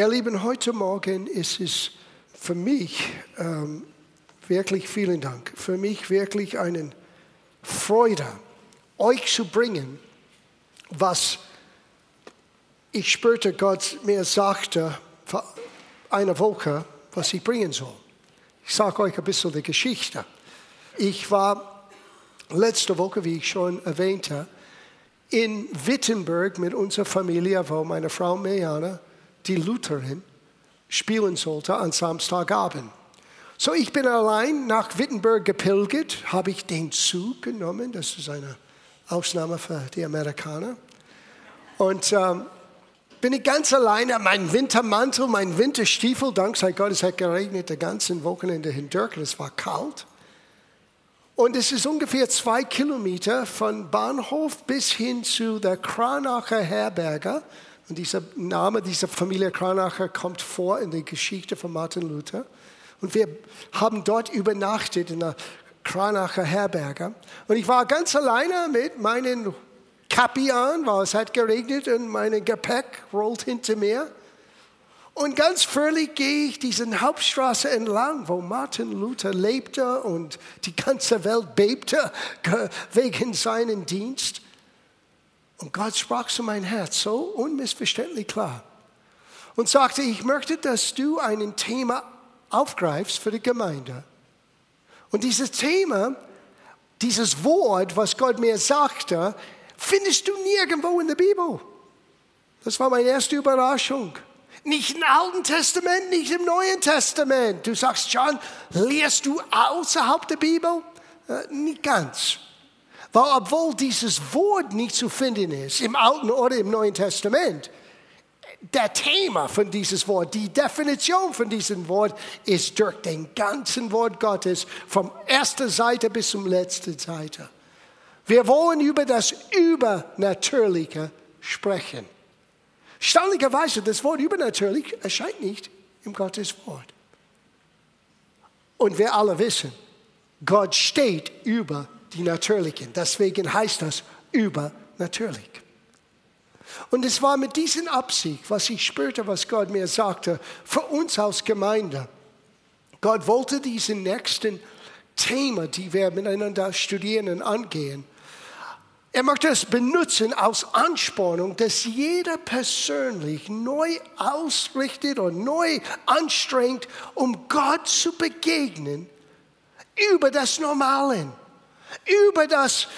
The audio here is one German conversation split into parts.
Ihr Lieben, heute Morgen ist es für mich ähm, wirklich vielen Dank, für mich wirklich eine Freude, euch zu bringen, was ich spürte, Gott mir sagte vor einer Woche, was ich bringen soll. Ich sage euch ein bisschen die Geschichte. Ich war letzte Woche, wie ich schon erwähnte, in Wittenberg mit unserer Familie, wo meine Frau Mejana, die Lutherin, spielen sollte an Samstagabend. So, ich bin allein nach Wittenberg gepilgert, habe ich den Zug genommen, das ist eine Ausnahme für die Amerikaner. Und ähm, bin ich ganz alleine, mein Wintermantel, mein Winterstiefel, dank sei Gott, es hat geregnet das ganze Wochenende hindurch, es war kalt. Und es ist ungefähr zwei Kilometer von Bahnhof bis hin zu der Kranacher Herberge. Und dieser Name dieser Familie Kranacher kommt vor in der Geschichte von Martin Luther. Und wir haben dort übernachtet in der Kranacher Herberge. Und ich war ganz alleine mit meinen Kappi an, weil es hat geregnet und mein Gepäck rollt hinter mir. Und ganz fröhlich gehe ich diese Hauptstraße entlang, wo Martin Luther lebte und die ganze Welt bebte wegen seinem Dienst. Und Gott sprach zu meinem Herz so unmissverständlich klar und sagte, ich möchte, dass du ein Thema aufgreifst für die Gemeinde. Und dieses Thema, dieses Wort, was Gott mir sagte, findest du nirgendwo in der Bibel. Das war meine erste Überraschung. Nicht im Alten Testament, nicht im Neuen Testament. Du sagst, John, lehrst du außerhalb der Bibel? Äh, nicht ganz. Weil obwohl dieses Wort nicht zu finden ist, im Alten oder im Neuen Testament, der Thema von dieses Wort, die Definition von diesem Wort ist durch den ganzen Wort Gottes, vom ersten Seite bis zum letzten Seite. Wir wollen über das Übernatürliche sprechen. Staunlicherweise, das Wort übernatürlich erscheint nicht im Gottes Wort. Und wir alle wissen, Gott steht über die Natürlichen. Deswegen heißt das übernatürlich. Und es war mit diesem Absicht, was ich spürte, was Gott mir sagte, für uns als Gemeinde. Gott wollte diesen nächsten Thema, die wir miteinander studieren und angehen, er möchte es benutzen als Anspornung, dass jeder persönlich neu ausrichtet und neu anstrengt, um Gott zu begegnen, über das Normale, über das,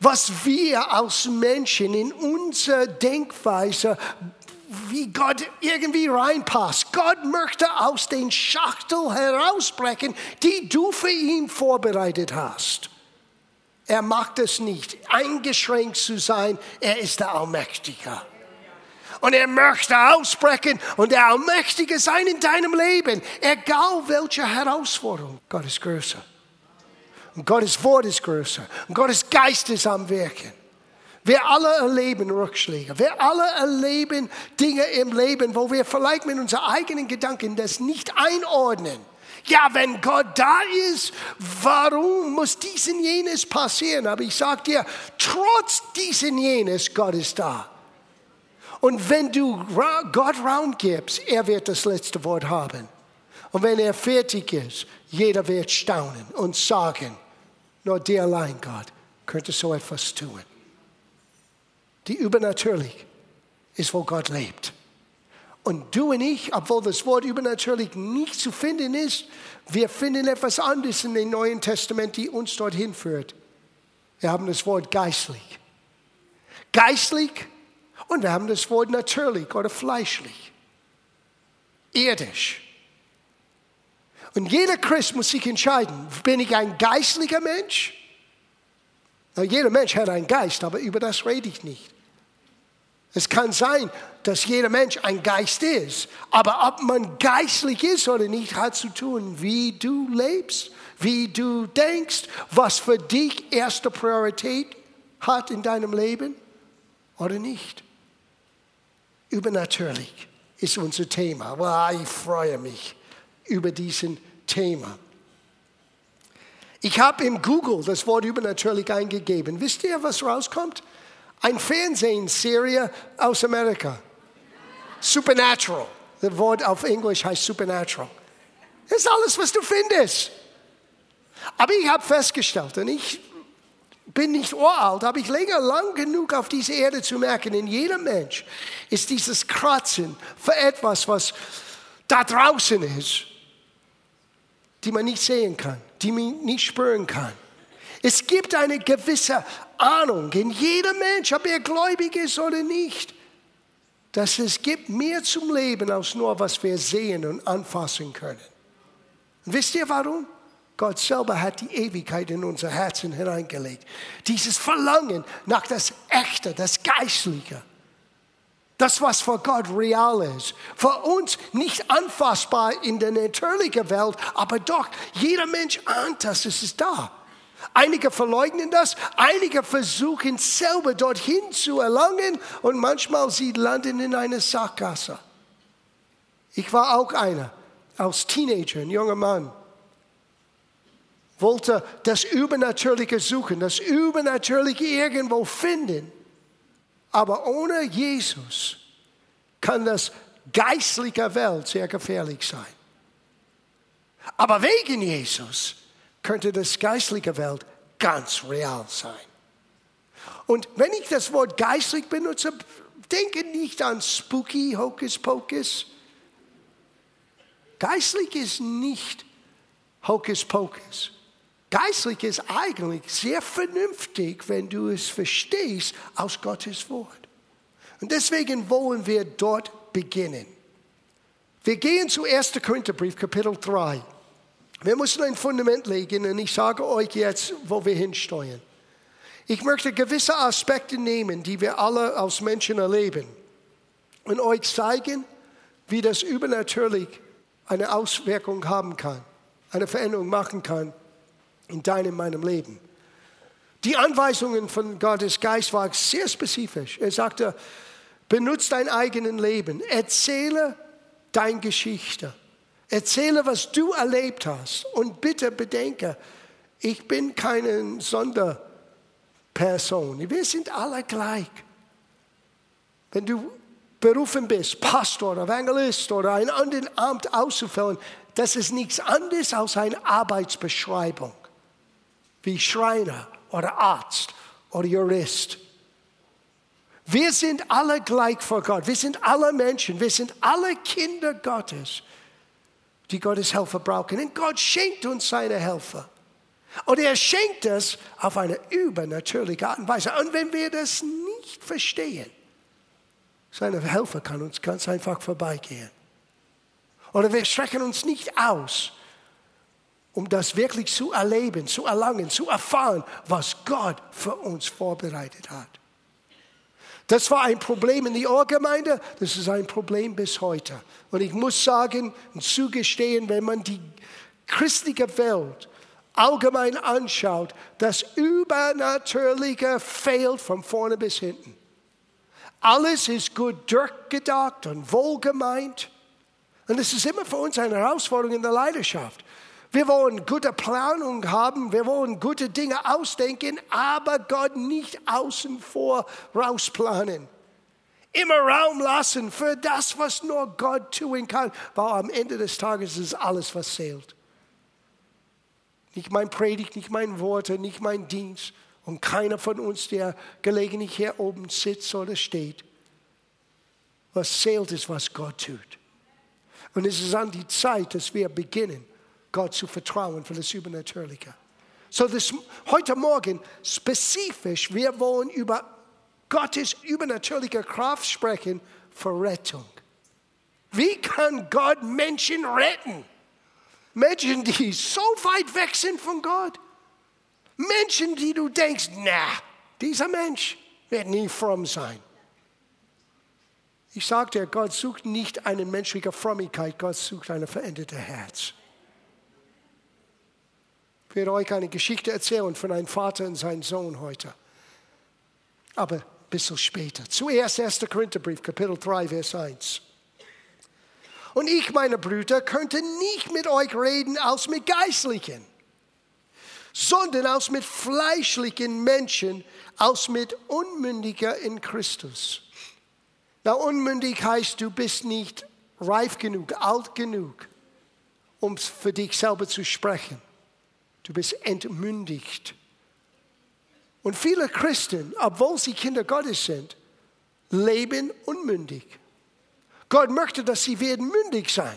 was wir als Menschen in unserer Denkweise, wie Gott irgendwie reinpasst. Gott möchte aus den Schachtel herausbrechen, die du für ihn vorbereitet hast. Er macht es nicht, eingeschränkt zu sein. Er ist der Allmächtige. Und er möchte ausbrechen und der Allmächtige sein in deinem Leben. Egal welche Herausforderung. Gott ist größer. Und Gottes Wort ist größer. Und Gottes Geist ist am Wirken. Wir alle erleben Rückschläge. Wir alle erleben Dinge im Leben, wo wir vielleicht mit unseren eigenen Gedanken das nicht einordnen. Ja, wenn Gott da ist, warum muss dies und jenes passieren? Aber ich sage dir, trotz dies und jenes, Gott ist da. Und wenn du Gott Raum gibst, er wird das letzte Wort haben. Und wenn er fertig ist, jeder wird staunen und sagen, nur dir allein, Gott, könnte so etwas tun. Die übernatürlich ist, wo Gott lebt. Und du und ich, obwohl das Wort übernatürlich nicht zu finden ist, wir finden etwas anderes in dem Neuen Testament, die uns dorthin führt. Wir haben das Wort geistlich. Geistlich und wir haben das Wort natürlich oder fleischlich. Irdisch. Und jeder Christ muss sich entscheiden, bin ich ein geistlicher Mensch? Na, jeder Mensch hat einen Geist, aber über das rede ich nicht. Es kann sein, dass jeder Mensch ein Geist ist, aber ob man geistlich ist oder nicht, hat zu tun, wie du lebst, wie du denkst, was für dich erste Priorität hat in deinem Leben oder nicht. Übernatürlich ist unser Thema. Well, ich freue mich über diesen Thema. Ich habe im Google das Wort übernatürlich eingegeben. Wisst ihr, was rauskommt? Ein Fernsehserie aus Amerika. Supernatural. Das Wort auf Englisch heißt supernatural. Das ist alles, was du findest. Aber ich habe festgestellt, und ich bin nicht uralt, aber ich lege lang genug auf diese Erde zu merken, in jedem Mensch ist dieses Kratzen für etwas, was da draußen ist, die man nicht sehen kann, die man nicht spüren kann. Es gibt eine gewisse Ahnung in jedem Mensch, ob er gläubig ist oder nicht, dass es gibt mehr zum Leben als nur, was wir sehen und anfassen können. Und wisst ihr warum? Gott selber hat die Ewigkeit in unser Herzen hineingelegt. Dieses Verlangen nach das Echte, das Geistliche. Das, was für Gott real ist. Für uns nicht anfassbar in der natürlichen Welt, aber doch, jeder Mensch ahnt das, es ist da. Einige verleugnen das, einige versuchen selber dorthin zu erlangen und manchmal sie landen in einer Sackgasse. Ich war auch einer, als Teenager, ein junger Mann, wollte das Übernatürliche suchen, das Übernatürliche irgendwo finden. Aber ohne Jesus kann das geistliche Welt sehr gefährlich sein. Aber wegen Jesus könnte das geistliche Welt ganz real sein. Und wenn ich das Wort geistlich benutze, denke nicht an spooky, hocus pocus. Geistlich ist nicht hocus pocus. Geistlich ist eigentlich sehr vernünftig, wenn du es verstehst aus Gottes Wort. Und deswegen wollen wir dort beginnen. Wir gehen zu 1. Korintherbrief, Kapitel 3. Wir müssen ein Fundament legen und ich sage euch jetzt, wo wir hinsteuern. Ich möchte gewisse Aspekte nehmen, die wir alle als Menschen erleben und euch zeigen, wie das übernatürlich eine Auswirkung haben kann, eine Veränderung machen kann in deinem, meinem Leben. Die Anweisungen von Gottes Geist waren sehr spezifisch. Er sagte, benutze dein eigenes Leben, erzähle deine Geschichte. Erzähle, was du erlebt hast. Und bitte bedenke, ich bin keine Sonderperson. Wir sind alle gleich. Wenn du berufen bist, Pastor, Evangelist oder ein anderes Amt auszufüllen, das ist nichts anderes als eine Arbeitsbeschreibung. Wie Schreiner oder Arzt oder Jurist. Wir sind alle gleich vor Gott. Wir sind alle Menschen. Wir sind alle Kinder Gottes die Gottes Helfer brauchen. Und Gott schenkt uns seine Helfer. Und er schenkt es auf eine übernatürliche Art und Weise. Und wenn wir das nicht verstehen, seine Helfer kann uns ganz einfach vorbeigehen. Oder wir strecken uns nicht aus, um das wirklich zu erleben, zu erlangen, zu erfahren, was Gott für uns vorbereitet hat. Das war ein Problem in der Ohrgemeinde, das ist ein Problem bis heute. Und ich muss sagen und zugestehen, wenn man die christliche Welt allgemein anschaut, das Übernatürliche fehlt von vorne bis hinten. Alles ist gut durchgedacht und wohlgemeint. Und es ist immer für uns eine Herausforderung in der Leidenschaft. Wir wollen gute Planung haben, wir wollen gute Dinge ausdenken, aber Gott nicht außen vor rausplanen. Immer Raum lassen für das, was nur Gott tun kann, weil am Ende des Tages ist alles, was zählt. Nicht mein Predigt, nicht mein Worte, nicht mein Dienst und keiner von uns, der gelegentlich hier oben sitzt oder steht. Was zählt ist, was Gott tut. Und es ist an die Zeit, dass wir beginnen, Gott zu vertrauen für das Übernatürliche. So, das, heute Morgen spezifisch, wir wollen über Gottes übernatürliche Kraft sprechen für Rettung. Wie kann Gott Menschen retten? Menschen, die so weit weg sind von Gott. Menschen, die du denkst, na, dieser Mensch wird nie fromm sein. Ich sagte, Gott sucht nicht eine menschliche Frömmigkeit, Gott sucht ein verändertes Herz. Ich werde euch eine Geschichte erzählen von einem Vater und seinem Sohn heute. Aber ein bisschen später. Zuerst 1. Korintherbrief, Kapitel 3, Vers 1. Und ich, meine Brüder, könnte nicht mit euch reden als mit Geistlichen, sondern als mit fleischlichen Menschen, als mit Unmündiger in Christus. Na, unmündig heißt, du bist nicht reif genug, alt genug, um für dich selber zu sprechen. Du bist entmündigt. Und viele Christen, obwohl sie Kinder Gottes sind, leben unmündig. Gott möchte, dass sie werden mündig sein.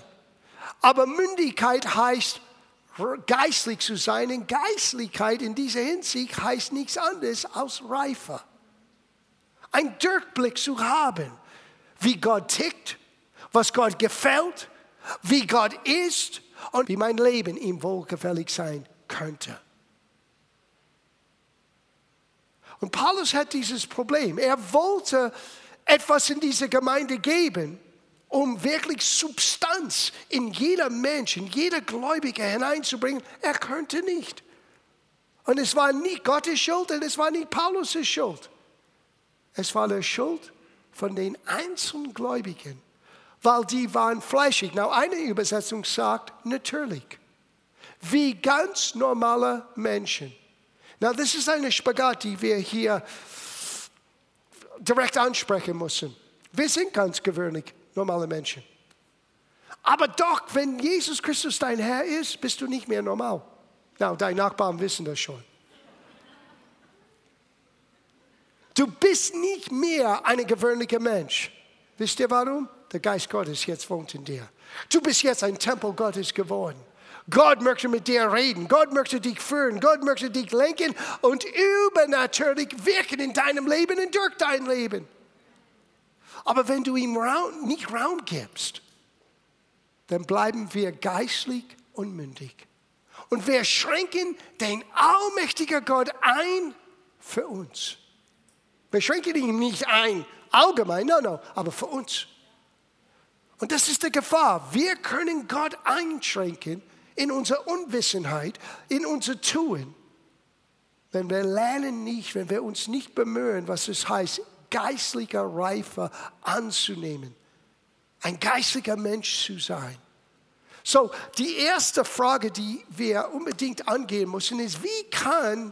Aber Mündigkeit heißt, geistlich zu sein. Und Geistlichkeit in dieser Hinsicht heißt nichts anderes als reifer. Ein Durchblick zu haben, wie Gott tickt, was Gott gefällt, wie Gott ist und wie mein Leben ihm wohlgefällig sein könnte. Und Paulus hat dieses Problem. Er wollte etwas in diese Gemeinde geben, um wirklich Substanz in jeder Mensch, in jeder Gläubige hineinzubringen. Er könnte nicht. Und es war nicht Gottes Schuld und es war nicht Paulus' Schuld. Es war die Schuld von den einzelnen Gläubigen, weil die waren fleischig. Now, eine Übersetzung sagt natürlich, wie ganz normale Menschen. Now, das ist eine Spagat, die wir hier direkt ansprechen müssen. Wir sind ganz gewöhnlich normale Menschen. Aber doch, wenn Jesus Christus dein Herr ist, bist du nicht mehr normal. Na, deine Nachbarn wissen das schon. Du bist nicht mehr ein gewöhnlicher Mensch. Wisst ihr warum? Der Geist Gottes jetzt wohnt in dir. Du bist jetzt ein Tempel Gottes geworden. Gott möchte mit dir reden. Gott möchte dich führen. Gott möchte dich lenken und übernatürlich wirken in deinem Leben und durch dein Leben. Aber wenn du ihm Raum, nicht Raum gibst, dann bleiben wir geistlich unmündig. Und wir schränken den allmächtigen Gott ein für uns. Wir schränken ihn nicht ein, allgemein, no, no, aber für uns. Und das ist die Gefahr. Wir können Gott einschränken in unserer Unwissenheit, in unser Tun. Wenn wir lernen nicht, wenn wir uns nicht bemühen, was es heißt, geistlicher Reife anzunehmen, ein geistlicher Mensch zu sein. So, die erste Frage, die wir unbedingt angehen müssen, ist, wie kann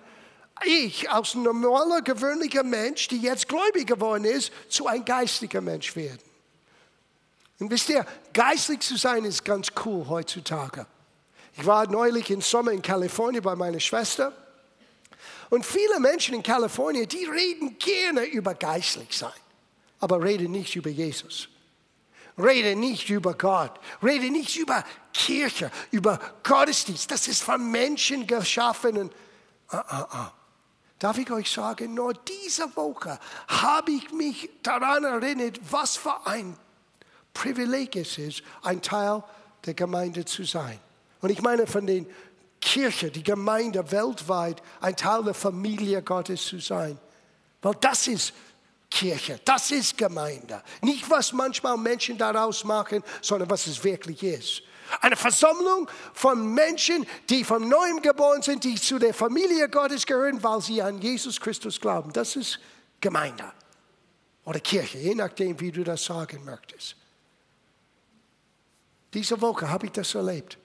ich als normaler, gewöhnlicher Mensch, die jetzt gläubig geworden ist, zu ein geistlicher Mensch werden? Und wisst ihr, geistlich zu sein ist ganz cool heutzutage. Ich war neulich im Sommer in Kalifornien bei meiner Schwester. Und viele Menschen in Kalifornien, die reden gerne über geistlich sein, aber reden nicht über Jesus. Rede nicht über Gott. Rede nicht über Kirche, über Gottesdienst. Das ist von Menschen geschaffen. Und, ah, ah, ah. Darf ich euch sagen, nur diese Woche habe ich mich daran erinnert, was für ein Privileg es ist, ein Teil der Gemeinde zu sein. Und ich meine von den Kirche, die Gemeinde weltweit, ein Teil der Familie Gottes zu sein. Weil das ist Kirche, das ist Gemeinde. Nicht, was manchmal Menschen daraus machen, sondern was es wirklich ist. Eine Versammlung von Menschen, die von neuem geboren sind, die zu der Familie Gottes gehören, weil sie an Jesus Christus glauben. Das ist Gemeinde oder Kirche, je nachdem, wie du das sagen möchtest. Diese Woche habe ich das erlebt.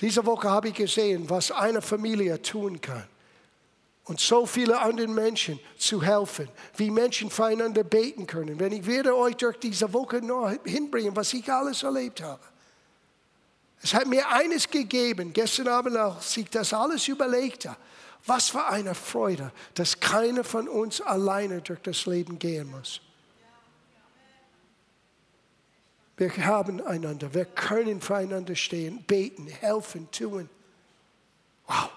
Diese Woche habe ich gesehen, was eine Familie tun kann. Und so viele anderen Menschen zu helfen, wie Menschen füreinander beten können. Wenn ich werde euch durch diese Woche noch hinbringen, was ich alles erlebt habe. Es hat mir eines gegeben, gestern Abend, als ich das alles überlegte. Was für eine Freude, dass keiner von uns alleine durch das Leben gehen muss. Wir haben einander, wir können füreinander stehen, beten, helfen, tun. Wow.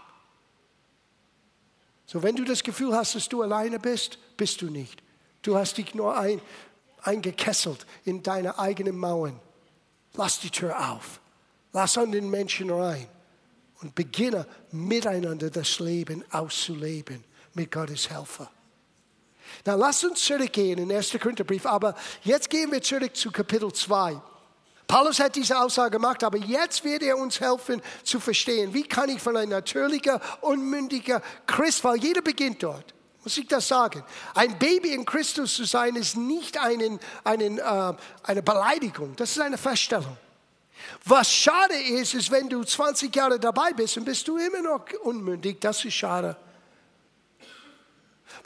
So, wenn du das Gefühl hast, dass du alleine bist, bist du nicht. Du hast dich nur ein, eingekesselt in deine eigenen Mauern. Lass die Tür auf. Lass an den Menschen rein und beginne miteinander das Leben auszuleben mit Gottes Helfer. Na, lass uns zurückgehen in 1. Korintherbrief, aber jetzt gehen wir zurück zu Kapitel 2. Paulus hat diese Aussage gemacht, aber jetzt wird er uns helfen zu verstehen, wie kann ich von einem natürlicher, unmündiger Christ, weil jeder beginnt dort, muss ich das sagen. Ein Baby in Christus zu sein, ist nicht einen, einen, äh, eine Beleidigung, das ist eine Feststellung. Was schade ist, ist, wenn du 20 Jahre dabei bist und bist du immer noch unmündig, das ist schade.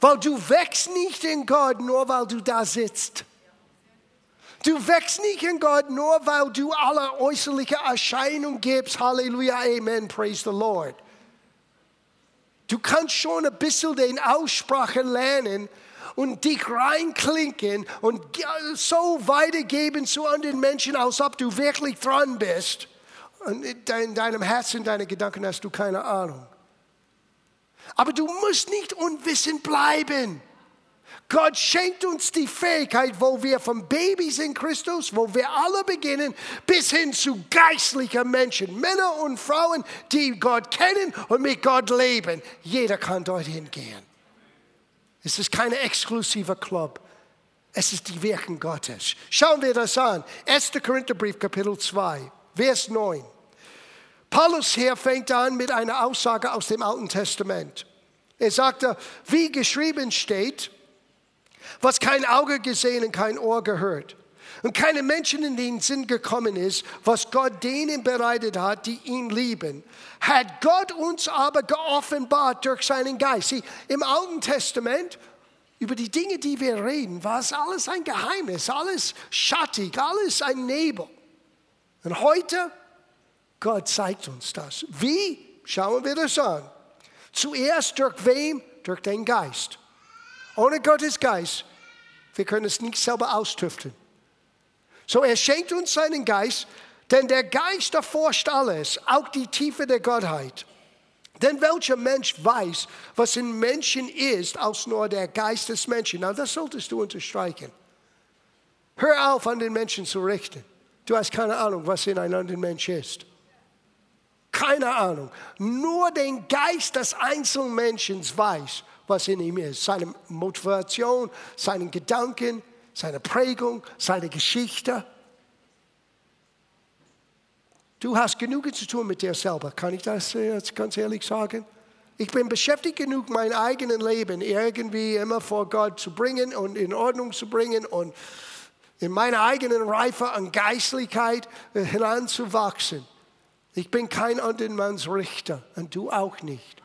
Weil du wächst nicht in Gott, nur weil du da sitzt. Du wächst nicht in Gott nur, weil du alle äußerliche Erscheinungen gibst. Halleluja, Amen, praise the Lord. Du kannst schon ein bisschen den Aussprache lernen und dich reinklinken und so weitergeben zu anderen Menschen, als ob du wirklich dran bist. Und in deinem Herzen, deine Gedanken hast du keine Ahnung. Aber du musst nicht unwissend bleiben. Gott schenkt uns die Fähigkeit, wo wir von Babys in Christus, wo wir alle beginnen, bis hin zu geistlichen Menschen, Männer und Frauen, die Gott kennen und mit Gott leben. Jeder kann dorthin gehen. Es ist kein exklusiver Club. Es ist die Wirken Gottes. Schauen wir das an. 1. Korintherbrief, Kapitel 2, Vers 9. Paulus hier fängt an mit einer Aussage aus dem Alten Testament. Er sagte, wie geschrieben steht, was kein Auge gesehen und kein Ohr gehört und keine Menschen in den Sinn gekommen ist, was Gott denen bereitet hat, die ihn lieben, hat Gott uns aber geoffenbart durch seinen Geist. Sie, Im Alten Testament, über die Dinge, die wir reden, war es alles ein Geheimnis, alles schattig, alles ein Nebel. Und heute, Gott zeigt uns das. Wie? Schauen wir das an. Zuerst durch wem? Durch den Geist. Ohne Gottes Geist, wir können es nicht selber austüfteln. So, er schenkt uns seinen Geist, denn der Geist erforscht alles, auch die Tiefe der Gottheit. Denn welcher Mensch weiß, was in Menschen ist, als nur der Geist des Menschen? Na, das solltest du unterstreichen. Hör auf, an den Menschen zu richten. Du hast keine Ahnung, was in einem anderen Mensch ist. Keine Ahnung. Nur den Geist des einzelnen Menschen weiß, was in ihm ist. Seine Motivation, seine Gedanken, seine Prägung, seine Geschichte. Du hast genug zu tun mit dir selber. Kann ich das jetzt ganz ehrlich sagen? Ich bin beschäftigt genug, mein eigenes Leben irgendwie immer vor Gott zu bringen und in Ordnung zu bringen und in meiner eigenen Reife an Geistlichkeit hineinzuwachsen. Ich bin kein anderen Manns Richter und du auch nicht.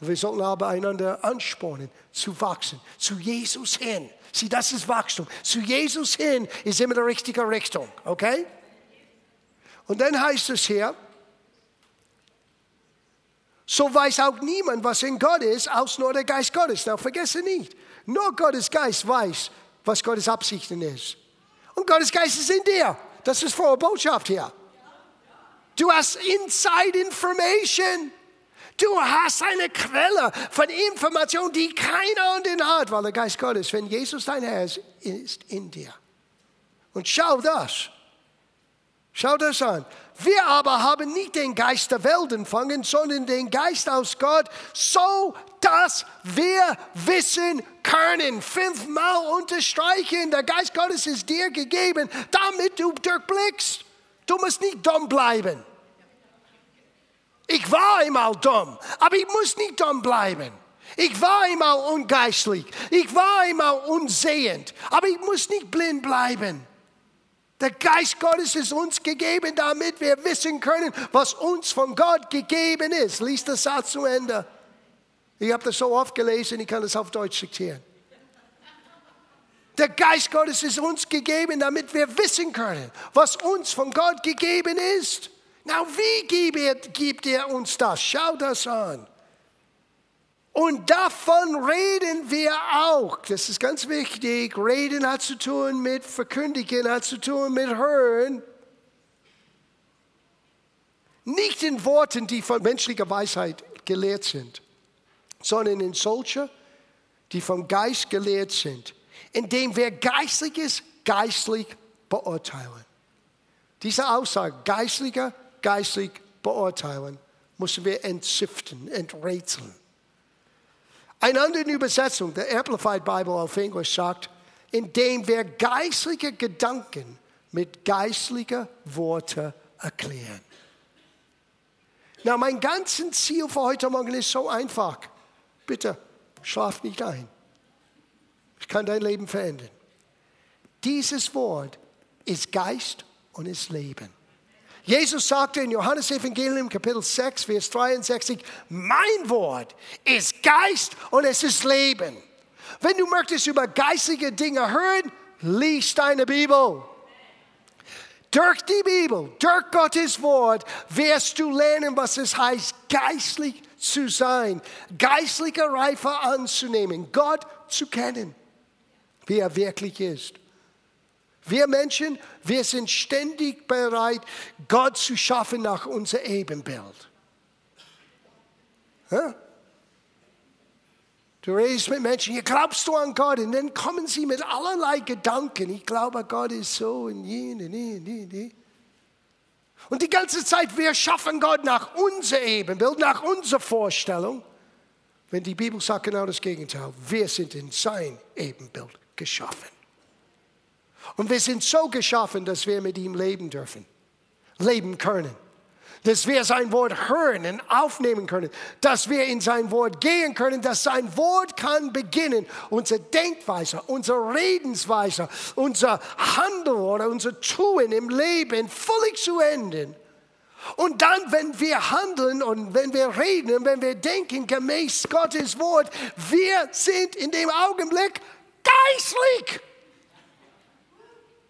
Wir sollten aber einander anspornen, zu wachsen, zu Jesus hin. Sieh, das ist Wachstum. Zu Jesus hin ist immer die richtige Richtung, okay? Und dann heißt es hier, so weiß auch niemand, was in Gott ist, als nur der Geist Gottes. Na, vergesse nicht, nur Gottes Geist weiß, was Gottes Absichten ist. Und Gottes Geist ist in dir. Das ist frohe Botschaft hier. Du hast Inside Information. Du hast eine Quelle von Information, die keiner anderen hat, weil der Geist Gottes, wenn Jesus dein Herr ist, ist in dir. Und schau das. Schau das an. Wir aber haben nicht den Geist der Welt empfangen, sondern den Geist aus Gott, so dass wir wissen können. Fünfmal unterstreichen, der Geist Gottes ist dir gegeben, damit du durchblickst. Du musst nicht dumm bleiben. Ich war einmal dumm, aber ich muss nicht dumm bleiben. Ich war einmal ungeistlich, ich war einmal unsehend, aber ich muss nicht blind bleiben. Der Geist Gottes ist uns gegeben, damit wir wissen können, was uns von Gott gegeben ist. Lies das Satz zu Ende. Ich habe das so oft gelesen, ich kann das auf Deutsch zitieren. Der Geist Gottes ist uns gegeben, damit wir wissen können, was uns von Gott gegeben ist. Na, wie gibt er uns das? Schau das an. Und davon reden wir auch. Das ist ganz wichtig. Reden hat zu tun mit Verkündigen, hat zu tun mit Hören. Nicht in Worten, die von menschlicher Weisheit gelehrt sind, sondern in solche, die vom Geist gelehrt sind, indem wir Geistliches geistlich beurteilen. Diese Aussage, geistlicher geistlich beurteilen, müssen wir entziften, enträtseln. Eine andere Übersetzung, der Amplified Bible auf Englisch sagt, indem wir geistliche Gedanken mit geistlichen Worten erklären. Na, mein ganzes Ziel für heute Morgen ist so einfach. Bitte, schlaf nicht ein. Ich kann dein Leben verändern. Dieses Wort ist Geist und ist Leben. Jesus sagte in Johannes Evangelium Kapitel 6, Vers 63, mein Wort ist Geist und es ist Leben. Wenn du möchtest über geistige Dinge hören, lies deine Bibel. Durch die Bibel, durch Gottes Wort wirst du lernen, was es heißt, geistlich zu sein, geistliche Reife anzunehmen, Gott zu kennen, wie er wirklich ist. Wir Menschen, wir sind ständig bereit, Gott zu schaffen nach unser Ebenbild. Ja? Du redest mit Menschen, hier glaubst du an Gott und dann kommen sie mit allerlei Gedanken. Ich glaube, Gott ist so und jene, nee, nee, nee. Und die ganze Zeit, wir schaffen Gott nach unser Ebenbild, nach unserer Vorstellung. Wenn die Bibel sagt genau das Gegenteil, wir sind in sein Ebenbild geschaffen. Und wir sind so geschaffen, dass wir mit ihm leben dürfen, leben können dass wir sein Wort hören und aufnehmen können, dass wir in sein Wort gehen können, dass sein Wort kann beginnen, unsere Denkweise, unsere Redensweise, unser Handeln oder unser Tun im Leben völlig zu ändern. Und dann, wenn wir handeln und wenn wir reden und wenn wir denken gemäß Gottes Wort, wir sind in dem Augenblick geistlich.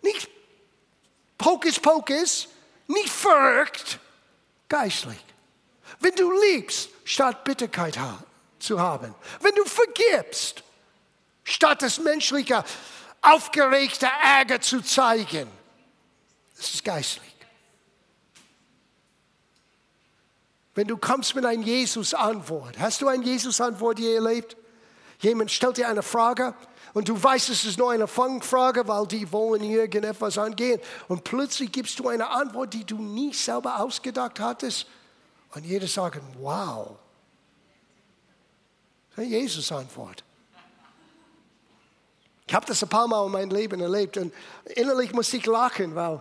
Nicht Pokus Pokus, nicht verrückt, geistlich. Wenn du liebst, statt Bitterkeit zu haben. Wenn du vergibst, statt das menschliche, aufgeregte Ärger zu zeigen. Das ist geistlich. Wenn du kommst mit einer Jesus-Antwort, hast du eine Jesus-Antwort je erlebt? Jemand stellt dir eine Frage und du weißt, es ist nur eine Fangfrage, weil die wollen irgendetwas angehen. Und plötzlich gibst du eine Antwort, die du nie selber ausgedacht hattest. Und jeder sagt, wow. Das ist eine Jesus-Antwort. Ich habe das ein paar Mal in meinem Leben erlebt und innerlich musste ich lachen, weil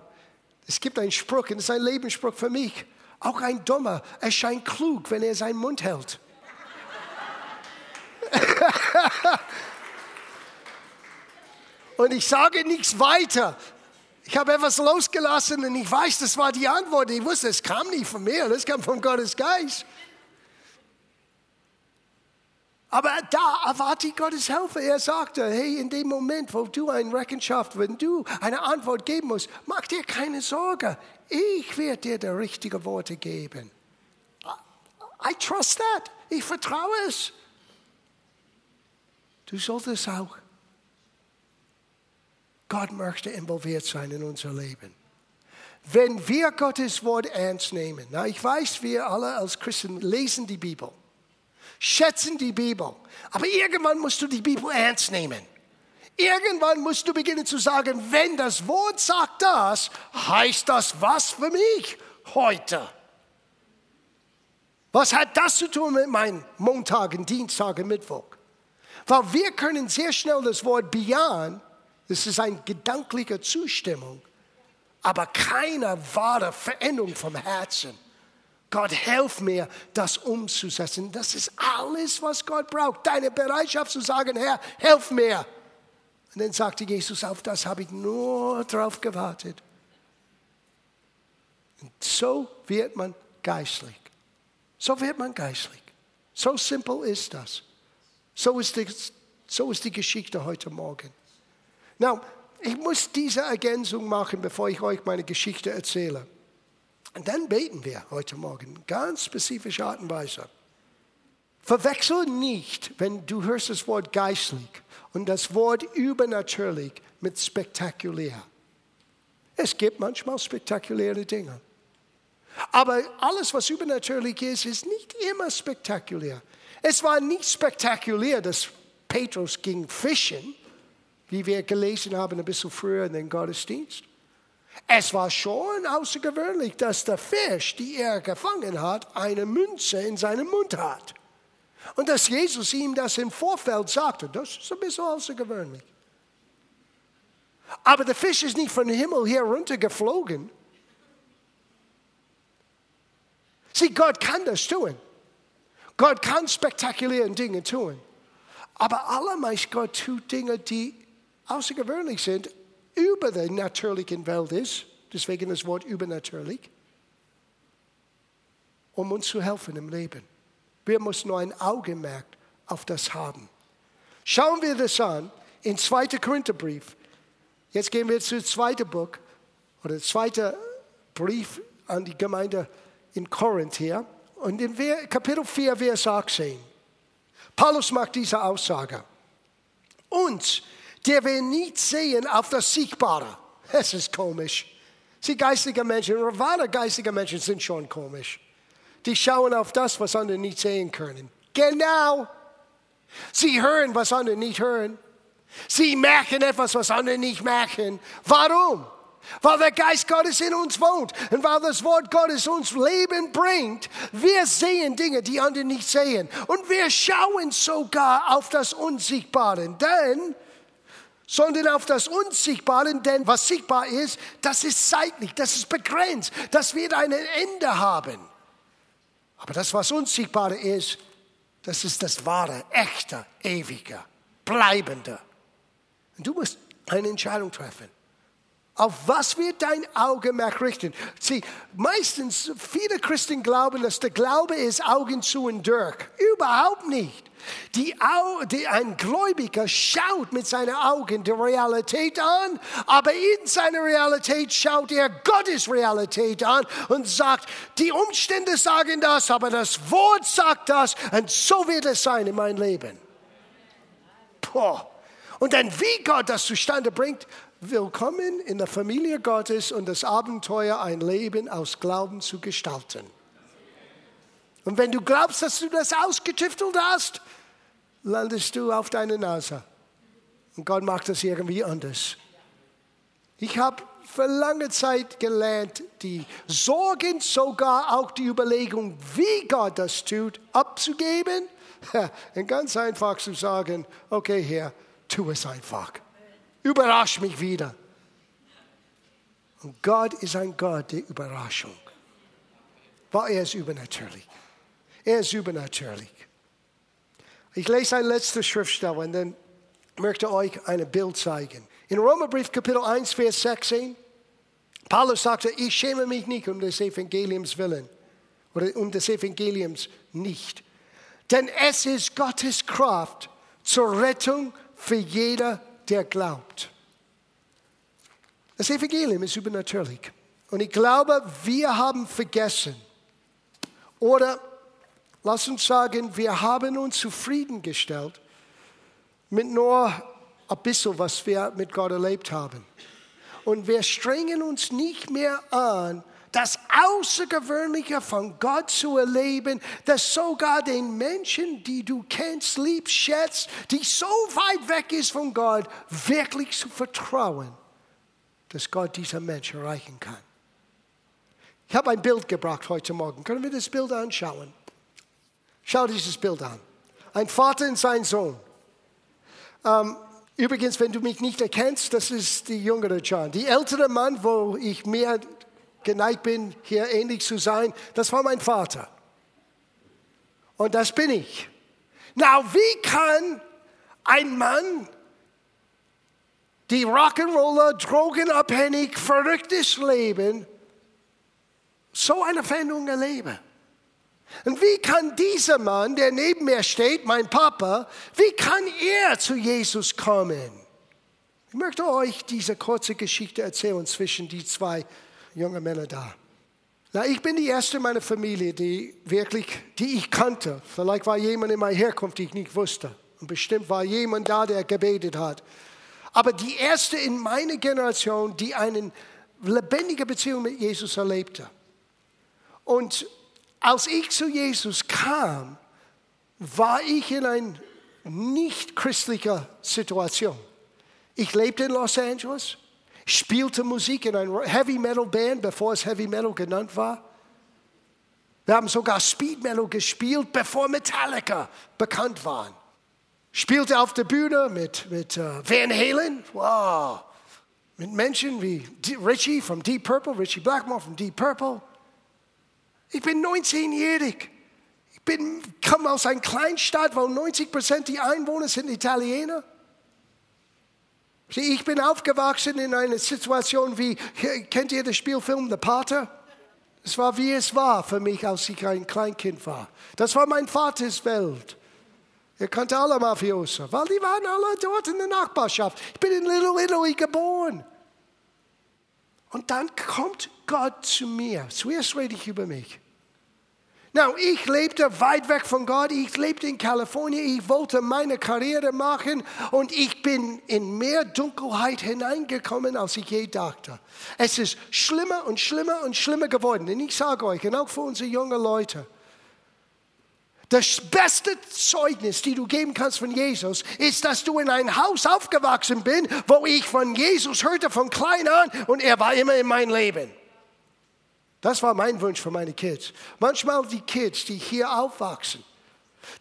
es gibt einen Spruch, und das ist ein Lebensspruch für mich. Auch ein Dummer erscheint klug, wenn er seinen Mund hält. und ich sage nichts weiter. Ich habe etwas losgelassen und ich weiß, das war die Antwort. Ich wusste, es kam nicht von mir, das kam von Gottes Geist. Aber da erwarte ich Gottes Hilfe. Er sagte, hey, in dem Moment, wo du eine Rechenschaft, wenn du eine Antwort geben musst, mach dir keine Sorge. Ich werde dir die richtigen Worte geben. I trust that. Ich vertraue es. Du solltest auch Gott möchte involviert sein in unser Leben. Wenn wir Gottes Wort ernst nehmen, na, ich weiß, wir alle als Christen lesen die Bibel, schätzen die Bibel, aber irgendwann musst du die Bibel ernst nehmen. Irgendwann musst du beginnen zu sagen, wenn das Wort sagt das, heißt das was für mich heute? Was hat das zu tun mit meinen Montagen, Dienstagen, Mittwoch? Weil wir können sehr schnell das Wort bejahen, das ist eine gedankliche Zustimmung, aber keine wahre Veränderung vom Herzen. Gott, helf mir, das umzusetzen. Das ist alles, was Gott braucht. Deine Bereitschaft zu sagen, Herr, helf mir. Und dann sagte Jesus, auf das habe ich nur drauf gewartet. Und so wird man geistlich. So wird man geistlich. So simpel ist das. So ist die, so ist die Geschichte heute Morgen. Now, ich muss diese Ergänzung machen, bevor ich euch meine Geschichte erzähle. Und dann beten wir heute Morgen, ganz spezifische Art und Weise. Verwechsel nicht, wenn du hörst das Wort geistlich und das Wort übernatürlich mit spektakulär. Es gibt manchmal spektakuläre Dinge. Aber alles, was übernatürlich ist, ist nicht immer spektakulär. Es war nicht spektakulär, dass Petrus ging fischen wie wir gelesen haben ein bisschen früher in den Gottesdienst. Es war schon außergewöhnlich, dass der Fisch, die er gefangen hat, eine Münze in seinem Mund hat. Und dass Jesus ihm das im Vorfeld sagte, das ist ein bisschen außergewöhnlich. Aber der Fisch ist nicht vom Himmel hier runtergeflogen. Sieh, Gott kann das tun. Gott kann spektakuläre Dinge tun. Aber allermeist Gott tut Dinge, die außergewöhnlich sind, über der natürlichen Welt ist, deswegen das Wort übernatürlich, um uns zu helfen im Leben. Wir müssen nur ein Augenmerk auf das haben. Schauen wir das an in 2. Korintherbrief. Jetzt gehen wir zu zweiten Buch oder der zweite Brief an die Gemeinde in Korinth hier. Und in Kapitel 4, Vers 18. Paulus macht diese Aussage. Uns, der wir nicht sehen auf das Siegbare. Es ist komisch. Sie geistige Menschen, wahre geistige Menschen sind schon komisch. Die schauen auf das, was andere nicht sehen können. Genau. Sie hören, was andere nicht hören. Sie merken etwas, was andere nicht merken. Warum? Weil der Geist Gottes in uns wohnt und weil das Wort Gottes uns Leben bringt. Wir sehen Dinge, die andere nicht sehen. Und wir schauen sogar auf das Unsichtbare. Denn sondern auf das Unsichtbare, denn was sichtbar ist, das ist zeitlich, das ist begrenzt, das wird ein Ende haben. Aber das, was unsichtbar ist, das ist das wahre, echte, ewige, bleibende. Und du musst eine Entscheidung treffen. Auf was wird dein Augenmerk richten? Sieh, meistens, viele Christen glauben, dass der Glaube ist Augen zu und durch. Überhaupt nicht. Die, die, ein Gläubiger schaut mit seinen Augen die Realität an, aber in seiner Realität schaut er Gottes Realität an und sagt, die Umstände sagen das, aber das Wort sagt das und so wird es sein in meinem Leben. Boah. Und dann, wie Gott das zustande bringt, willkommen in der Familie Gottes und das Abenteuer, ein Leben aus Glauben zu gestalten. Und wenn du glaubst, dass du das ausgetüftelt hast, landest du auf deine Nase. Und Gott macht das irgendwie anders. Ich habe für lange Zeit gelernt, die Sorgen, sogar auch die Überlegung, wie Gott das tut, abzugeben. Und ganz einfach zu sagen, okay Herr, tu es einfach. Überrasch mich wieder. Und Gott ist ein Gott der Überraschung. Weil er ist übernatürlich. Er ist übernatürlich. Ich lese ein letztes Schriftstelle und dann möchte euch ein Bild zeigen. In Römerbrief Kapitel 1, Vers 16, Paulus sagte, ich schäme mich nicht um des Evangeliums willen oder um des Evangeliums nicht. Denn es ist Gottes Kraft zur Rettung für jeder, der glaubt. Das Evangelium ist übernatürlich. Und ich glaube, wir haben vergessen oder lass uns sagen, wir haben uns zufriedengestellt mit nur ein bisschen, was wir mit Gott erlebt haben. Und wir strengen uns nicht mehr an, das Außergewöhnliche von Gott zu erleben, dass sogar den Menschen, die du kennst, liebst, schätzt, die so weit weg ist von Gott, wirklich zu vertrauen, dass Gott dieser Mensch erreichen kann. Ich habe ein Bild gebracht heute Morgen. Können wir das Bild anschauen? Schau dieses Bild an. Ein Vater und sein Sohn. Ähm, übrigens, wenn du mich nicht erkennst, das ist die jüngere John. Die ältere Mann, wo ich mehr geneigt bin, hier ähnlich zu sein, das war mein Vater. Und das bin ich. Na, wie kann ein Mann, die Rock'n'Roller, drogenabhängig, verrücktes Leben, so eine Veränderung erleben? Und wie kann dieser Mann, der neben mir steht, mein Papa, wie kann er zu Jesus kommen? Ich möchte euch diese kurze Geschichte erzählen zwischen die zwei junge Männer da. Na, ich bin die erste meiner Familie, die wirklich, die ich kannte. Vielleicht war jemand in meiner Herkunft, die ich nicht wusste. Und bestimmt war jemand da, der gebetet hat. Aber die erste in meiner Generation, die eine lebendige Beziehung mit Jesus erlebte. Und als ich zu Jesus kam, war ich in einer nicht christlicher Situation. Ich lebte in Los Angeles spielte Musik in einer Heavy Metal Band, bevor es Heavy Metal genannt war. Wir haben sogar Speed Metal gespielt, bevor Metallica bekannt waren. Spielte auf der Bühne mit, mit uh, Van Halen, wow. mit Menschen wie Richie von Deep Purple, Richie Blackmore von Deep Purple. Ich bin 19-jährig. Ich komme aus einer Kleinstadt, wo 90 Prozent der Einwohner sind Italiener. Ich bin aufgewachsen in einer Situation wie, kennt ihr den Spielfilm The Pater? Es war wie es war für mich, als ich ein Kleinkind war. Das war mein Vaters Welt. Er kannte alle Mafioso, weil die waren alle dort in der Nachbarschaft. Ich bin in Little Italy geboren. Und dann kommt Gott zu mir. Zuerst rede ich über mich. Now, ich lebte weit weg von Gott, ich lebte in Kalifornien, ich wollte meine Karriere machen und ich bin in mehr Dunkelheit hineingekommen, als ich je dachte. Es ist schlimmer und schlimmer und schlimmer geworden. Und ich sage euch, und auch für unsere jungen Leute, das beste Zeugnis, die du geben kannst von Jesus, ist, dass du in ein Haus aufgewachsen bist, wo ich von Jesus hörte von klein an und er war immer in mein Leben. Das war mein Wunsch für meine Kids. Manchmal die Kids, die hier aufwachsen,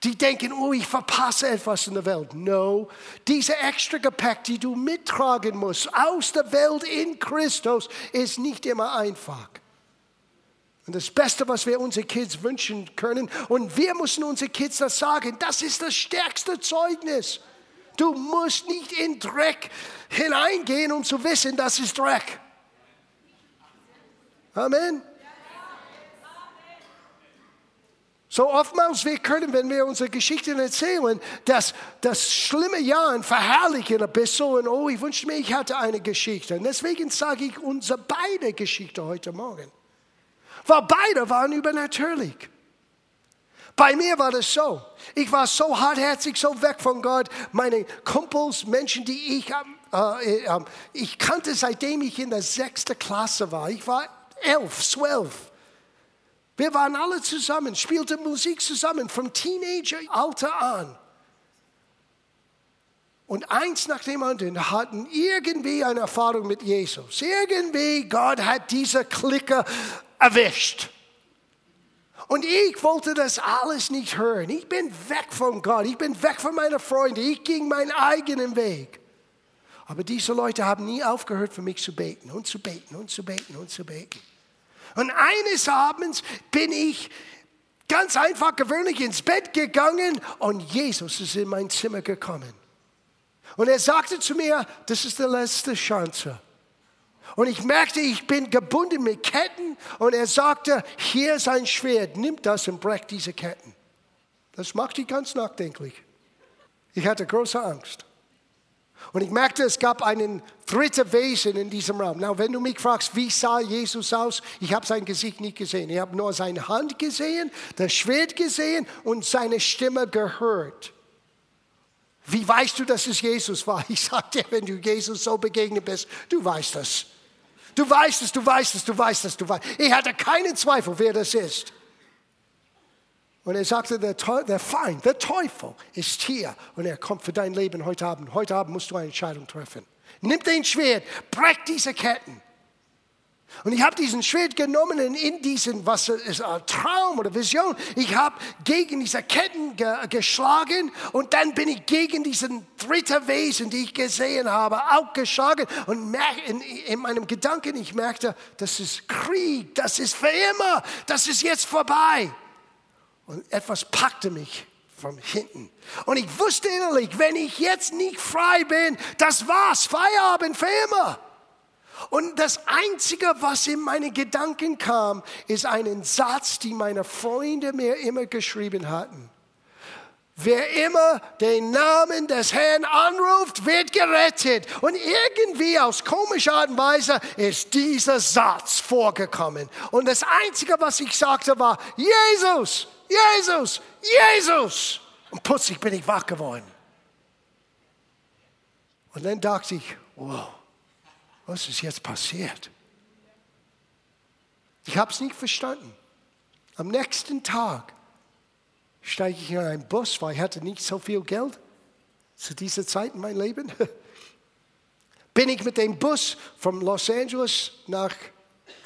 die denken, oh, ich verpasse etwas in der Welt. No, diese extra Gepäck, die du mittragen musst aus der Welt in Christus, ist nicht immer einfach. Und das Beste, was wir unseren Kids wünschen können, und wir müssen unseren Kids das sagen, das ist das stärkste Zeugnis. Du musst nicht in Dreck hineingehen, um zu wissen, das ist Dreck. Amen. So oftmals wir können, wenn wir unsere Geschichten erzählen, das, das schlimme Jahr verherrlichen ein bisschen. Und oh, ich wünschte mir, ich hatte eine Geschichte. Und deswegen sage ich unsere beide Geschichte heute Morgen. Weil beide waren übernatürlich. Bei mir war das so. Ich war so hartherzig, so weg von Gott. Meine Kumpels, Menschen, die ich, äh, äh, ich kannte, seitdem ich in der sechsten Klasse war. Ich war elf, zwölf. Wir waren alle zusammen, spielten Musik zusammen, vom Teenageralter an. Und eins nach dem anderen hatten irgendwie eine Erfahrung mit Jesus. Irgendwie Gott hat diese Clique erwischt. Und ich wollte das alles nicht hören. Ich bin weg von Gott. Ich bin weg von meinen Freunden. Ich ging meinen eigenen Weg. Aber diese Leute haben nie aufgehört, für mich zu beten und zu beten und zu beten und zu beten. Und eines Abends bin ich ganz einfach gewöhnlich ins Bett gegangen und Jesus ist in mein Zimmer gekommen. Und er sagte zu mir, das ist die letzte Chance. Und ich merkte, ich bin gebunden mit Ketten. Und er sagte, hier ist ein Schwert, nimm das und brech diese Ketten. Das macht dich ganz nachdenklich. Ich hatte große Angst. Und ich merkte, es gab einen dritten Wesen in diesem Raum. Na, wenn du mich fragst, wie sah Jesus aus, ich habe sein Gesicht nicht gesehen. Ich habe nur seine Hand gesehen, das Schwert gesehen und seine Stimme gehört. Wie weißt du, dass es Jesus war? Ich sagte, wenn du Jesus so begegnet bist, du weißt es. Du weißt es, du weißt es, du weißt es, du weißt es. Ich hatte keinen Zweifel, wer das ist. Und er sagte, der, der Feind, der Teufel ist hier und er kommt für dein Leben heute Abend. Heute Abend musst du eine Entscheidung treffen. Nimm dein Schwert, brech diese Ketten. Und ich habe diesen Schwert genommen und in diesen, was ist ein Traum oder Vision, ich habe gegen diese Ketten ge geschlagen und dann bin ich gegen diesen dritten Wesen, die ich gesehen habe, auch geschlagen und in, in meinem Gedanken, ich merkte, das ist Krieg, das ist für immer, das ist jetzt vorbei. Und etwas packte mich von hinten. Und ich wusste innerlich, wenn ich jetzt nicht frei bin, das war's, Feierabend für immer. Und das Einzige, was in meine Gedanken kam, ist ein Satz, die meine Freunde mir immer geschrieben hatten. Wer immer den Namen des Herrn anruft, wird gerettet. Und irgendwie aus komischer Art und Weise ist dieser Satz vorgekommen. Und das Einzige, was ich sagte, war, Jesus, Jesus, Jesus. Und plötzlich bin ich wach geworden. Und dann dachte ich, wow, was ist jetzt passiert? Ich habe es nicht verstanden. Am nächsten Tag steige ich in einen Bus, weil ich hatte nicht so viel Geld zu dieser Zeit in meinem Leben. Bin ich mit dem Bus von Los Angeles nach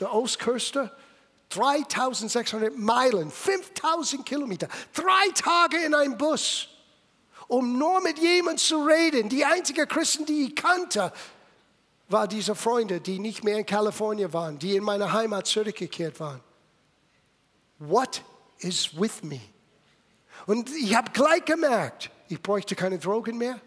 der Ostküste 3600 Meilen, 5000 Kilometer, drei Tage in einem Bus, um nur mit jemandem zu reden. Die einzige Christen, die ich kannte, war diese Freunde, die nicht mehr in Kalifornien waren, die in meine Heimat zurückgekehrt waren. What is with me? Und ich habe gleich gemerkt, ich bräuchte keine Drogen mehr.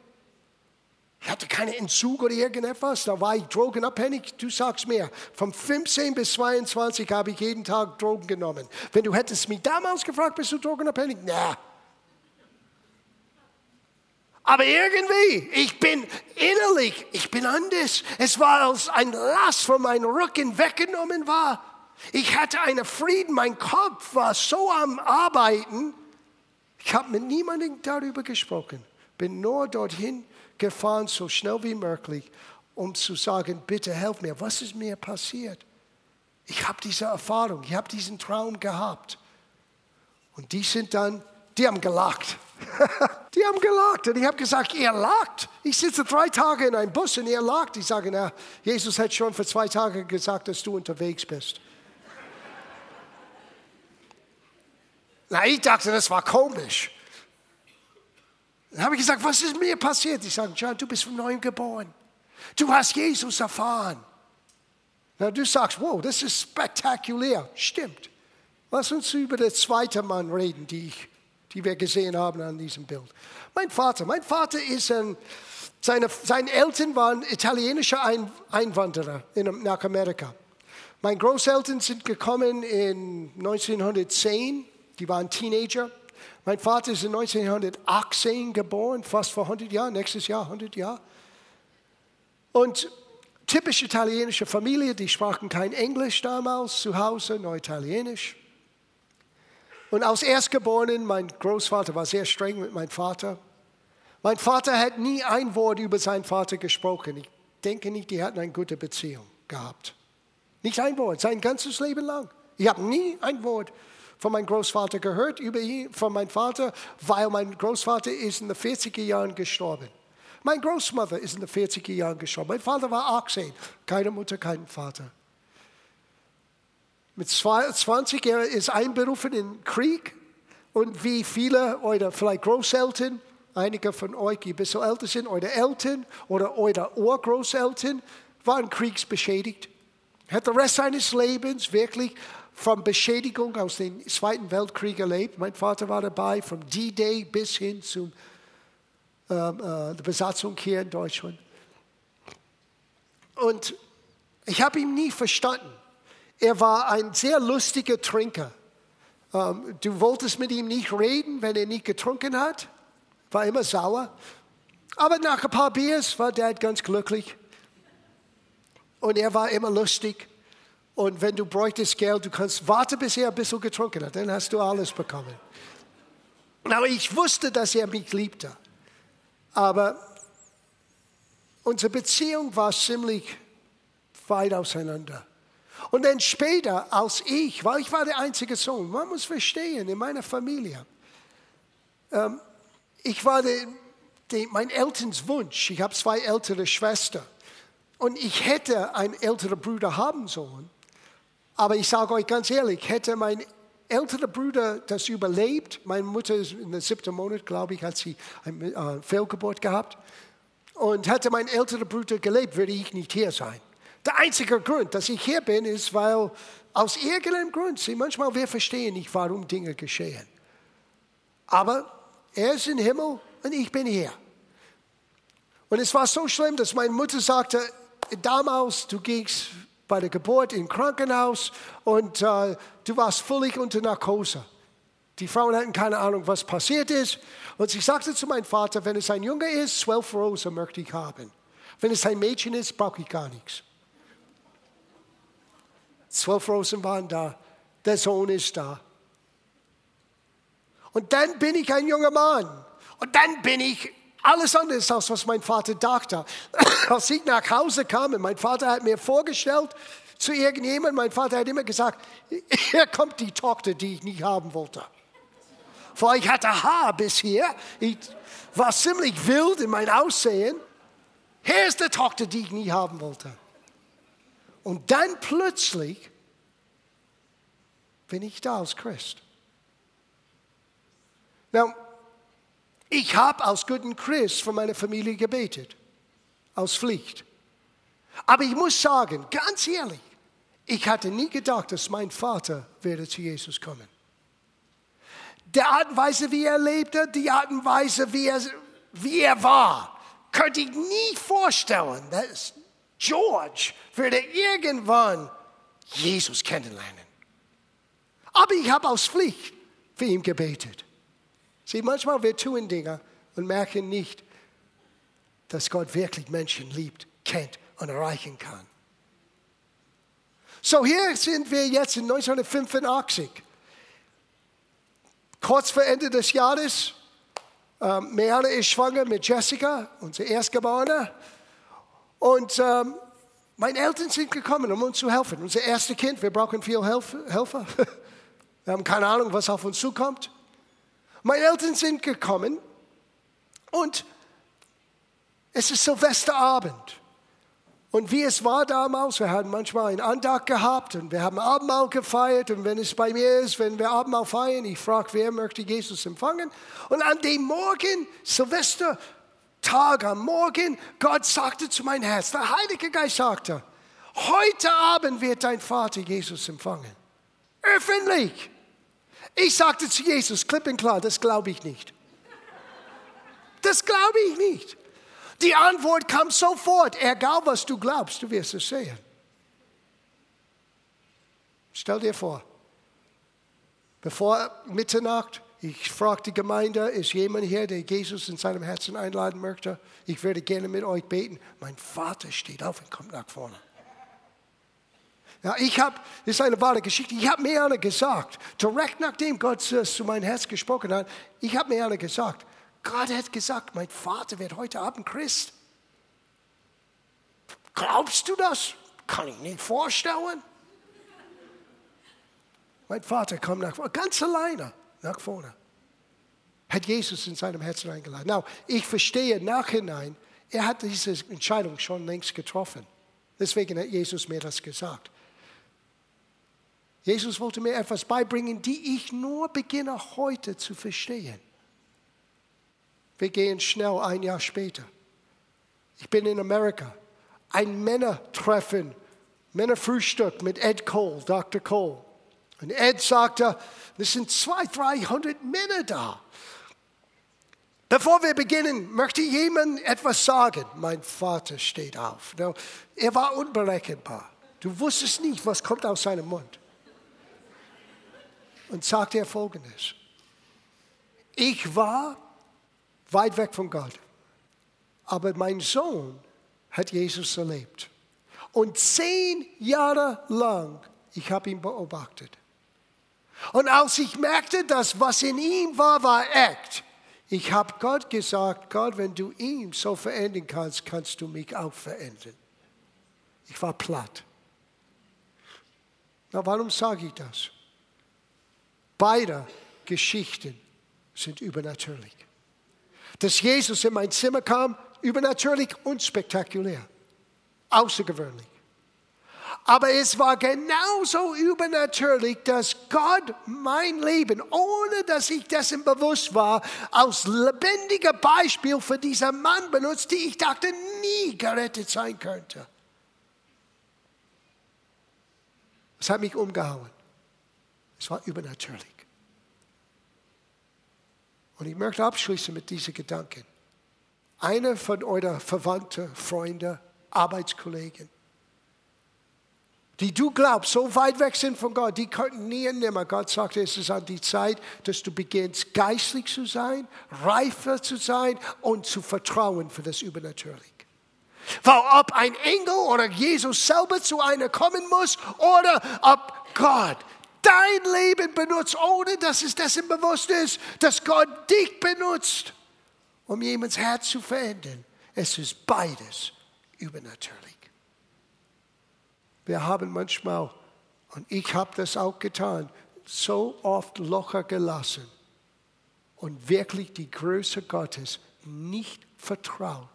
Ich hatte keinen Entzug oder irgendetwas, da war ich drogenabhängig. Du sagst mir, von 15 bis 22 habe ich jeden Tag Drogen genommen. Wenn du hättest mich damals gefragt, bist du drogenabhängig? Na. Aber irgendwie, ich bin innerlich, ich bin anders. Es war, als ein Last von meinem Rücken weggenommen war. Ich hatte einen Frieden, mein Kopf war so am Arbeiten. Ich habe mit niemandem darüber gesprochen. Bin nur dorthin gefahren, so schnell wie möglich, um zu sagen, bitte helf mir, was ist mir passiert? Ich habe diese Erfahrung, ich habe diesen Traum gehabt. Und die sind dann, die haben gelacht. die haben gelacht und ich habe gesagt, ihr lacht. Ich sitze drei Tage in einem Bus und ihr lacht. Ich sage, na, Jesus hat schon vor zwei Tagen gesagt, dass du unterwegs bist. na, ich dachte, das war komisch. Dann habe ich gesagt, was ist mir passiert? Ich sage, John, du bist von neuem geboren. Du hast Jesus erfahren. Na, du sagst, wow, das ist spektakulär. Stimmt. Lass uns über den zweiten Mann reden, die, ich, die wir gesehen haben an diesem Bild. Mein Vater, mein Vater ist ein, seine, seine Eltern waren italienische ein, Einwanderer in, nach Amerika. Meine Großeltern sind gekommen in 1910, die waren Teenager. Mein Vater ist in 1918 geboren, fast vor 100 Jahren, nächstes Jahr 100 Jahre. Und typisch italienische Familie, die sprachen kein Englisch damals zu Hause, nur Italienisch. Und als Erstgeborenen, mein Großvater war sehr streng mit meinem Vater. Mein Vater hat nie ein Wort über seinen Vater gesprochen. Ich denke nicht, die hatten eine gute Beziehung gehabt. Nicht ein Wort, sein ganzes Leben lang. Ich habe nie ein Wort von meinem Großvater gehört über ihn, von meinem Vater, weil mein Großvater ist in den 40er Jahren gestorben. Meine Großmutter ist in den 40er Jahren gestorben. Mein Vater war 18, keine Mutter, kein Vater. Mit 20 Jahren ist einberufen in den Krieg und wie viele oder vielleicht Großeltern, einige von euch, die ein bisschen älter sind, eure Eltern oder eure Urgroßeltern waren kriegsbeschädigt. Hat den Rest seines Lebens wirklich von Beschädigung aus dem Zweiten Weltkrieg erlebt. Mein Vater war dabei, vom D-Day bis hin zur ähm, äh, Besatzung hier in Deutschland. Und ich habe ihn nie verstanden. Er war ein sehr lustiger Trinker. Ähm, du wolltest mit ihm nicht reden, wenn er nicht getrunken hat. War immer sauer. Aber nach ein paar Biers war Dad ganz glücklich. Und er war immer lustig. Und wenn du bräuchtest Geld, du kannst warten, bis er ein bisschen getrunken hat. Dann hast du alles bekommen. Aber ich wusste, dass er mich liebte. Aber unsere Beziehung war ziemlich weit auseinander. Und dann später, als ich, weil ich war der einzige Sohn, man muss verstehen, in meiner Familie, ähm, ich war der, der, mein Elterns Wunsch. Ich habe zwei ältere Schwestern. Und ich hätte einen älteren Bruder haben sollen. Aber ich sage euch ganz ehrlich, hätte mein älterer Bruder das überlebt, meine Mutter ist in der siebten Monat, glaube ich, hat sie eine äh, Fehlgeburt gehabt. Und hätte mein älterer Bruder gelebt, würde ich nicht hier sein. Der einzige Grund, dass ich hier bin, ist, weil aus irgendeinem Grund, sie manchmal wir verstehen nicht, warum Dinge geschehen. Aber er ist im Himmel und ich bin hier. Und es war so schlimm, dass meine Mutter sagte, damals, du gingst bei der Geburt im Krankenhaus und äh, du warst völlig unter Narkose. Die Frauen hatten keine Ahnung, was passiert ist. Und sie sagte zu meinem Vater, wenn es ein Junge ist, zwölf Rosen möchte ich haben. Wenn es ein Mädchen ist, brauche ich gar nichts. Zwölf Rosen waren da. Der Sohn ist da. Und dann bin ich ein junger Mann. Und dann bin ich alles anders, als was mein Vater dachte. Als ich nach Hause kam, und mein Vater hat mir vorgestellt zu irgendjemandem, mein Vater hat immer gesagt, hier kommt die Tochter, die ich nicht haben wollte. Vor ich hatte Haar bis hier. Ich war ziemlich wild in meinem Aussehen. Hier ist die Tochter, die ich nie haben wollte. Und dann plötzlich bin ich da als Christ. Now, ich habe als guten Christ für meine Familie gebetet, aus Pflicht. Aber ich muss sagen, ganz ehrlich, ich hatte nie gedacht, dass mein Vater werde zu Jesus kommen. Die Art und Weise, wie er lebte, die Art und Weise, wie er, wie er war, könnte ich nie vorstellen, dass George würde irgendwann Jesus kennenlernen. Aber ich habe aus Pflicht für ihn gebetet. Sieh, manchmal wir tun Dinge und merken nicht, dass Gott wirklich Menschen liebt, kennt und erreichen kann. So, hier sind wir jetzt in 1985. Kurz vor Ende des Jahres, ähm, Meana ist schwanger mit Jessica, unsere Erstgeborene. Und ähm, meine Eltern sind gekommen, um uns zu helfen. Unser erstes Kind, wir brauchen viel Helfer. Wir haben keine Ahnung, was auf uns zukommt. Meine Eltern sind gekommen und es ist Silvesterabend. Und wie es war damals, wir haben manchmal einen Andacht gehabt und wir haben Abendmahl gefeiert. Und wenn es bei mir ist, wenn wir Abendmahl feiern, ich frage, wer möchte Jesus empfangen? Und an dem Morgen, Silvestertag am Morgen, Gott sagte zu meinem Herz, der Heilige Geist sagte, heute Abend wird dein Vater Jesus empfangen. Öffentlich. Ich sagte zu Jesus, klipp und klar, das glaube ich nicht. Das glaube ich nicht. Die Antwort kam sofort, egal was du glaubst, du wirst es sehen. Stell dir vor, bevor Mitternacht, ich frage die Gemeinde, ist jemand hier, der Jesus in seinem Herzen einladen möchte? Ich würde gerne mit euch beten. Mein Vater steht auf und kommt nach vorne. Ja, ich habe, das ist eine wahre Geschichte, ich habe mir alle gesagt, direkt nachdem Gott zu meinem Herz gesprochen hat, ich habe mir alle gesagt, Gott hat gesagt, mein Vater wird heute Abend Christ. Glaubst du das? Kann ich nicht vorstellen. Mein Vater kam nach vorne, ganz alleine nach vorne. Hat Jesus in seinem Herzen eingeladen. Now, ich verstehe nachhinein, er hat diese Entscheidung schon längst getroffen. Deswegen hat Jesus mir das gesagt. Jesus wollte mir etwas beibringen, die ich nur beginne heute zu verstehen. Wir gehen schnell ein Jahr später. Ich bin in Amerika. Ein Männertreffen, Männerfrühstück mit Ed Cole, Dr. Cole. Und Ed sagte, es sind 200, 300 Männer da. Bevor wir beginnen, möchte jemand etwas sagen. Mein Vater steht auf. Er war unberechenbar. Du wusstest nicht, was kommt aus seinem Mund. Und sagte er folgendes. Ich war weit weg von Gott. Aber mein Sohn hat Jesus erlebt. Und zehn Jahre lang, ich habe ihn beobachtet. Und als ich merkte, dass was in ihm war, war echt, ich habe Gott gesagt, Gott, wenn du ihn so verändern kannst, kannst du mich auch verändern. Ich war platt. Na, warum sage ich das? Beide Geschichten sind übernatürlich. Dass Jesus in mein Zimmer kam, übernatürlich und spektakulär. Außergewöhnlich. Aber es war genauso übernatürlich, dass Gott mein Leben, ohne dass ich dessen bewusst war, als lebendiger Beispiel für diesen Mann benutzt, die ich dachte nie gerettet sein könnte. Es hat mich umgehauen. Es war übernatürlich. Und ich möchte abschließen mit diesen Gedanken. Einer von euren Verwandten, Freunden, Arbeitskollegen, die du glaubst, so weit weg sind von Gott, die könnten nie und nimmer. Gott sagt, es ist an die Zeit, dass du beginnst, geistlich zu sein, reifer zu sein und zu vertrauen für das Übernatürliche. Weil ob ein Engel oder Jesus selber zu einer kommen muss oder ob Gott dein Leben benutzt, ohne dass es dessen bewusst ist, dass Gott dich benutzt, um jemands Herz zu verändern. Es ist beides übernatürlich. Wir haben manchmal, und ich habe das auch getan, so oft locker gelassen und wirklich die Größe Gottes nicht vertraut,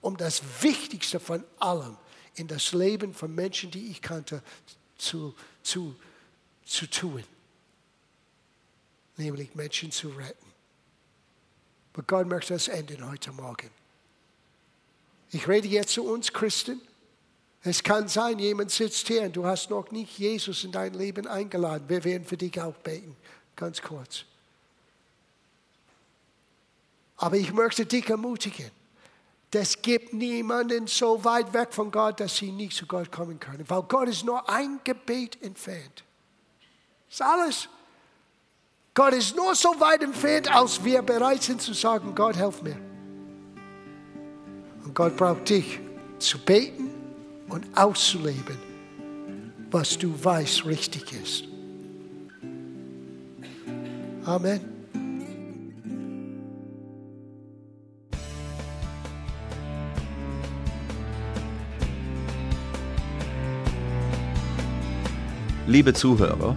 um das Wichtigste von allem in das Leben von Menschen, die ich kannte, zu, zu zu tun, nämlich Menschen zu retten. Aber Gott möchte das enden heute Morgen. Ich rede jetzt zu uns Christen. Es kann sein, jemand sitzt hier und du hast noch nicht Jesus in dein Leben eingeladen. Wir werden für dich auch beten, ganz kurz. Aber ich möchte dich ermutigen. Das gibt niemanden so weit weg von Gott, dass sie nicht zu Gott kommen können. Weil Gott ist nur ein Gebet entfernt. Ist alles. Gott ist nur so weit entfernt, als wir bereit sind zu sagen, Gott, helf mir. Und Gott braucht dich zu beten und auszuleben, was du weißt richtig ist. Amen. Liebe Zuhörer,